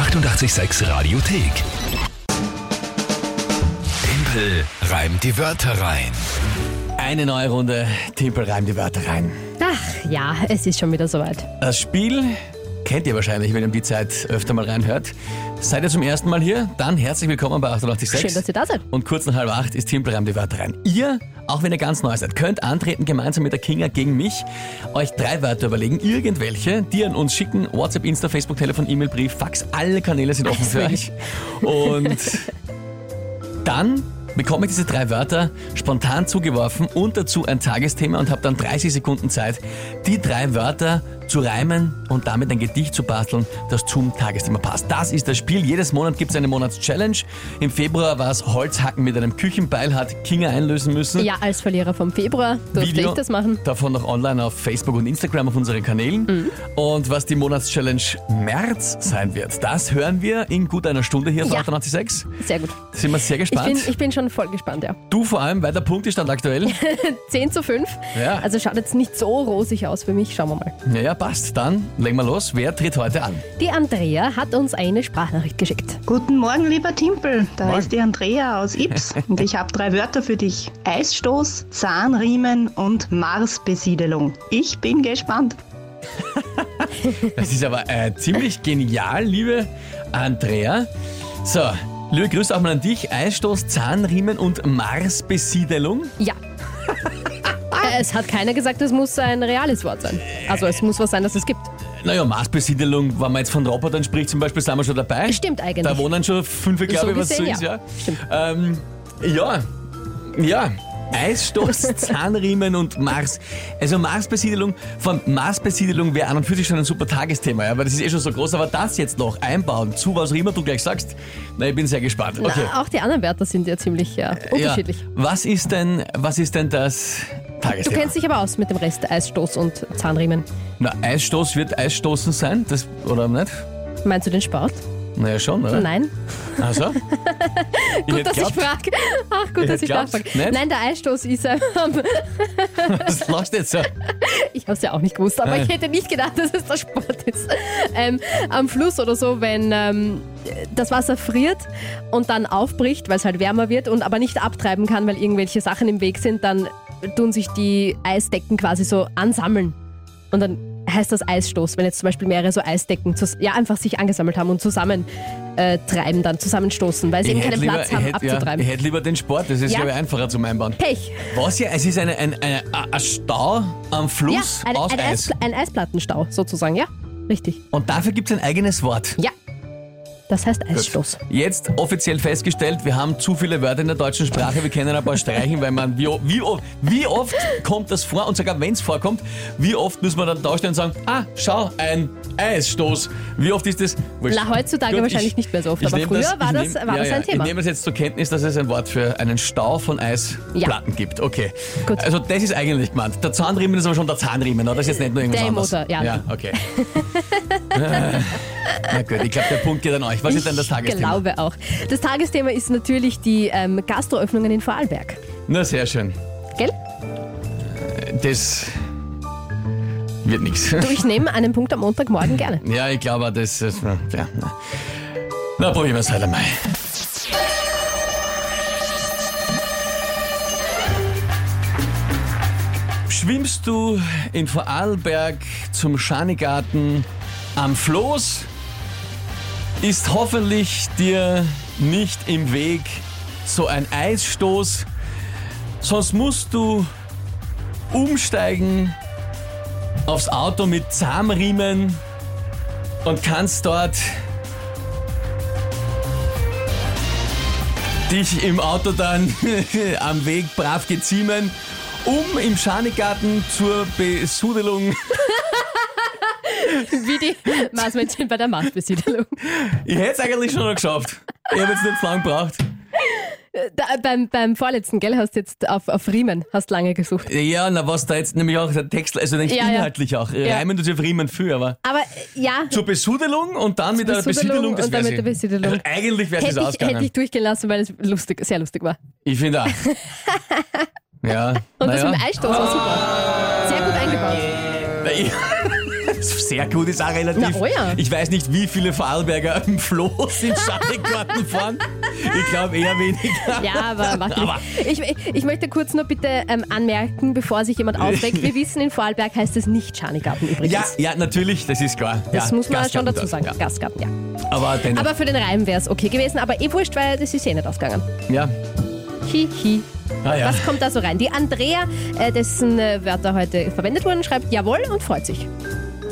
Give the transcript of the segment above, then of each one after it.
886 Radiothek. Tempel reimt die Wörter rein. Eine neue Runde. Timpel reimt die Wörter rein. Ach ja, es ist schon wieder soweit. Das Spiel kennt ihr wahrscheinlich, wenn ihr um die Zeit öfter mal reinhört. Seid ihr zum ersten Mal hier? Dann herzlich willkommen bei 886. Schön, dass ihr da seid. Und kurz nach halb acht ist Timpel die Wörter rein. Ihr, auch wenn ihr ganz neu seid, könnt antreten gemeinsam mit der Kinga gegen mich, euch drei Wörter überlegen, irgendwelche, die an uns schicken. WhatsApp, Insta, Facebook, Telefon, E-Mail, Brief, Fax, alle Kanäle sind offen für euch. Und dann bekomme ich diese drei Wörter spontan zugeworfen und dazu ein Tagesthema und habe dann 30 Sekunden Zeit, die drei Wörter zu reimen und damit ein Gedicht zu basteln, das zum Tagesthema passt. Das ist das Spiel. Jedes Monat gibt es eine Monatschallenge. Im Februar war es Holzhacken mit einem Küchenbeil, hat Kinga einlösen müssen. Ja, als Verlierer vom Februar durfte Video ich das machen. Davon noch online auf Facebook und Instagram auf unseren Kanälen. Mhm. Und was die Monatschallenge März sein wird, das hören wir in gut einer Stunde hier auf Ja. 886. Sehr gut. Sind wir sehr Ich gespannt. bin, ich bin schon voll gespannt, ja. du vor allem, weil der Punktestand aktuell. 10 zu 5. Ja. Also schaut jetzt nicht so rosig aus für mich. Schauen wir mal. Ja, ja, passt. Dann legen wir los. Wer tritt heute an? Die Andrea hat uns eine Sprachnachricht geschickt. Guten Morgen, lieber Timpel. Da Morgen. ist die Andrea aus Ips und ich habe drei Wörter für dich. Eisstoß, Zahnriemen und Marsbesiedelung. Ich bin gespannt. Das ist aber äh, ziemlich genial, liebe Andrea. So, liebe Grüße auch mal an dich. Eisstoß, Zahnriemen und Marsbesiedelung. Ja. Äh, es hat keiner gesagt, es muss ein reales Wort sein. Also es muss was sein, das es gibt. Naja, Marsbesiedelung, wenn man jetzt von Robotern spricht, zum Beispiel, sind wir schon dabei. Stimmt eigentlich. Da wohnen schon fünf, glaube ich, was so ist, ja. ja. Stimmt. Ähm, ja, ja. Eisstoß, Zahnriemen und Mars. Also Marsbesiedelung, von Marsbesiedelung wäre an und für sich schon ein super Tagesthema, ja, weil das ist eh schon so groß, aber das jetzt noch einbauen, zu was auch immer du gleich sagst, na, ich bin sehr gespannt. Okay. Na, auch die anderen Wörter sind ja ziemlich ja, unterschiedlich. Ja. Was ist denn, was ist denn das Du Tagesthema? kennst dich aber aus mit dem Rest Eisstoß und Zahnriemen. Na, Eisstoß wird Eisstoßen sein, das, oder nicht? Meinst du den Sport? Naja, schon, oder? Nein. Also? Gut, dass ich frage. Ach, gut, Ich dass ich nachfrage. Nein, der Eisstoß ist Was du jetzt so? Ich habe es ja auch nicht gewusst, aber Äh. ich hätte nicht gedacht, dass es der Sport ist. Ähm, am Fluss oder so, wenn ähm, das Wasser friert und dann aufbricht, weil es halt wärmer wird und aber nicht abtreiben kann, weil irgendwelche Sachen im Weg sind, dann tun sich die Eisdecken quasi so ansammeln. Und dann heißt das Eisstoß, wenn jetzt zum Beispiel mehrere so Eisdecken ja, einfach sich angesammelt haben und zusammen äh, treiben, dann zusammenstoßen, weil sie eben hätte keinen Platz ich haben hätte, ja, abzutreiben. ich hätte lieber den Sport, das ist, Ja. glaube ich, einfacher zum Einbauen. Pech. Was ja, es ist eine, ein, eine, ein Stau am Ja, Fluss ein, aus ein, Eis. Eis, ein Eisplattenstau sozusagen, ja? Richtig. Und dafür gibt es ein eigenes Wort. Ja. Das heißt Eisstoß. Jetzt offiziell festgestellt, wir haben zu viele Wörter in der deutschen Sprache, wir können ein paar streichen, weil man, wie, wie, wie oft kommt das vor und sogar wenn es vorkommt, wie oft muss man dann da stehen und sagen, ah, schau, ein Eisstoß. Wie oft ist das? Wurscht. Na, heutzutage wahrscheinlich nicht mehr so oft, ich aber nehm früher war ich das- war das ja, ein ja, Thema. Ich nehme es jetzt zur Kenntnis, dass es ein Wort für einen Stau von Eisplatten gibt. Okay. Gut. Also das ist eigentlich gemeint. Der Zahnriemen ist aber schon der Zahnriemen, oder? Das ist jetzt nicht nur irgendwas Der anderes. Motor, ja. Ja, okay. Äh, Na gut, ich glaube, der Punkt geht an euch. Was ist denn das Ich Tagesthema? glaube auch. Das Tagesthema ist natürlich die ähm, Gastroöffnungen in Vorarlberg. Na, sehr schön. Gell? Das wird nichts. Du, ich nehme einen Punkt am Montagmorgen gerne. Ja, ich glaube, das ist. Ja, na. na, probieren wir es halt einmal. Schwimmst du in Vorarlberg zum Schanigarten am Floß, ist hoffentlich dir nicht im Weg so ein Eisstoß, sonst musst du umsteigen aufs Auto mit Zahnriemen und kannst dort dich im Auto dann am Weg brav geziemen, um im Schanigarten zur Besudelung. Wie die Maßmännchen bei der Maßbesiedelung. Ich hätte es eigentlich schon noch geschafft. Ich habe jetzt nicht so lange gebraucht. Da, beim, beim vorletzten, gell, hast du jetzt auf, auf Riemen hast lange gesucht. Ja, na was da jetzt nämlich auch der Text, also nicht Ja, ja. inhaltlich auch. Ja. Reimen tut sich auf Riemen viel, aber Aber ja, zur Besudelung und dann mit der Besudelung Besiedelung, und dann mit der eh. Besiedelung. Also eigentlich wäre es ausgegangen. hätte ich durchgehen lassen, weil es lustig, sehr lustig war. Ich finde auch. ja. Und das ja. mit dem Eisstoß war super. Sehr gut eingebaut. Sehr gut ist auch relativ. Na, oh ja. Ich weiß nicht, wie viele Vorarlberger im Floß in Schanigarten fahren. Ich glaube eher weniger. Ja, aber Aber-. Ich, ich möchte kurz nur bitte ähm, anmerken, bevor sich jemand aufregt. Wir wissen, in Vorarlberg heißt es nicht Schanigarten übrigens. Ja, ja, natürlich, das ist klar. Das ja, muss man schon dazu sagen. dort, Gastgarten, ja. Ja. Aber. Aber für den Reim wäre es okay gewesen, aber eh wurscht, weil das ist eh nicht ausgegangen. ja. Hi, hi. Ah, ja. Was kommt da so rein? Die Andrea, äh, dessen äh, Wörter heute verwendet wurden, schreibt Jawohl und freut sich.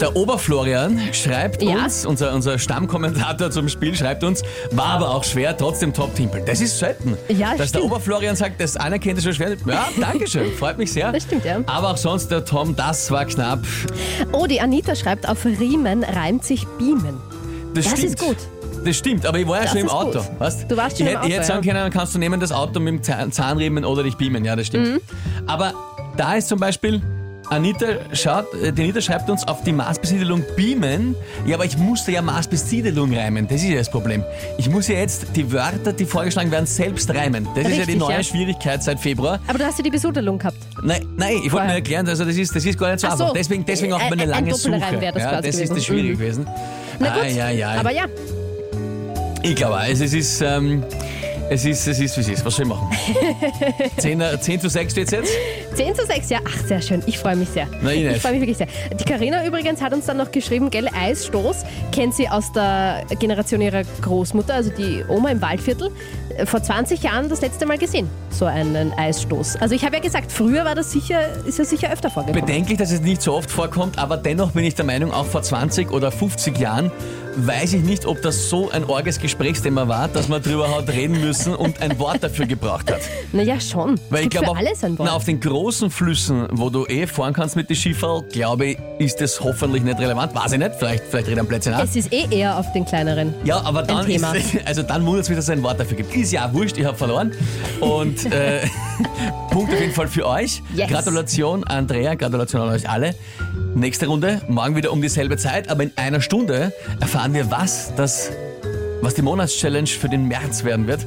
Der Oberflorian schreibt Ja. uns, unser, unser Stammkommentator zum Spiel schreibt uns, war aber auch schwer, trotzdem top-timpeln. Das ist selten. Ja, Dass der stimmt. Oberflorian sagt, das anerkennt ist schon schwer. Ja, danke schön, freut mich sehr. Das stimmt, ja. Aber auch sonst der Tom, das war knapp. Oh, die Anita schreibt, auf Riemen reimt sich Beamen. Das, Das stimmt. ist gut. Das stimmt, aber ich war ja Das schon im Auto. gut. Weißt? Du warst schon ich im hätte, Ich hätte Auto, sagen können, kannst du nehmen das Auto mit dem Zahn- Zahnriemen oder dich beamen. Ja, das stimmt. Mhm. Aber da ist zum Beispiel, Anita, schaut, äh, die Anita schreibt uns auf die Maßbesiedelung beamen. Ja, aber ich musste ja Maßbesiedelung reimen. Das ist ja das Problem. Ich muss ja jetzt die Wörter, die vorgeschlagen werden, selbst reimen. Das ist ja die Richtig, neue ja. Schwierigkeit seit Februar. Aber du hast ja die Besudelung gehabt. Nein, nein, ich wollte nur erklären, also das ist, das ist gar nicht so Ach einfach. so. Deswegen, deswegen auch Ein- meine ein lange Doppelreim Suche. das ja, das ist das schwierig Mhm. gewesen. Na gut, Ai, ai, ai. aber ja, Ich glaube, also es ist, ähm, es ist, es ist, wie es ist. Was soll ich machen? 10, äh, 10 zu 6 steht jetzt? 10 zu 6, ja. Ach, sehr schön. Ich freue mich sehr. Na, ich freue mich wirklich sehr. Die Karina übrigens hat uns dann noch geschrieben, gell, Eisstoß kennt sie aus der Generation ihrer Großmutter, also die Oma im Waldviertel. Vor 20 Jahren das letzte Mal gesehen, so einen Eisstoß. Also ich habe ja gesagt, früher war das sicher, ist ja sicher öfter vorgekommen. Bedenklich, dass es nicht so oft vorkommt, aber dennoch bin ich der Meinung, auch vor 20 oder 50 Jahren weiß ich nicht, ob das so ein orges Gesprächsthema war, dass man drüber hat reden müssen und ein Wort dafür gebraucht hat. Naja, schon. Weil ich glaube, alles ein Wort. na, auf den großen Flüssen, wo du eh fahren kannst mit den Schifferl, glaube ich, ist das hoffentlich nicht relevant. Weiß ich nicht, vielleicht, vielleicht reden Plätze nach. es ist eh eher auf den kleineren. Ja, aber dann ist, also dann wundert es mich, dass es ein Wort dafür gibt. Ist ja auch wurscht, ich habe verloren. Und äh, Punkt auf jeden Fall für euch. Yes. Gratulation, Andrea, Gratulation an euch alle. Nächste Runde, morgen wieder um dieselbe Zeit, aber in einer Stunde erfahren wir, was das, was die Monatschallenge für den März werden wird.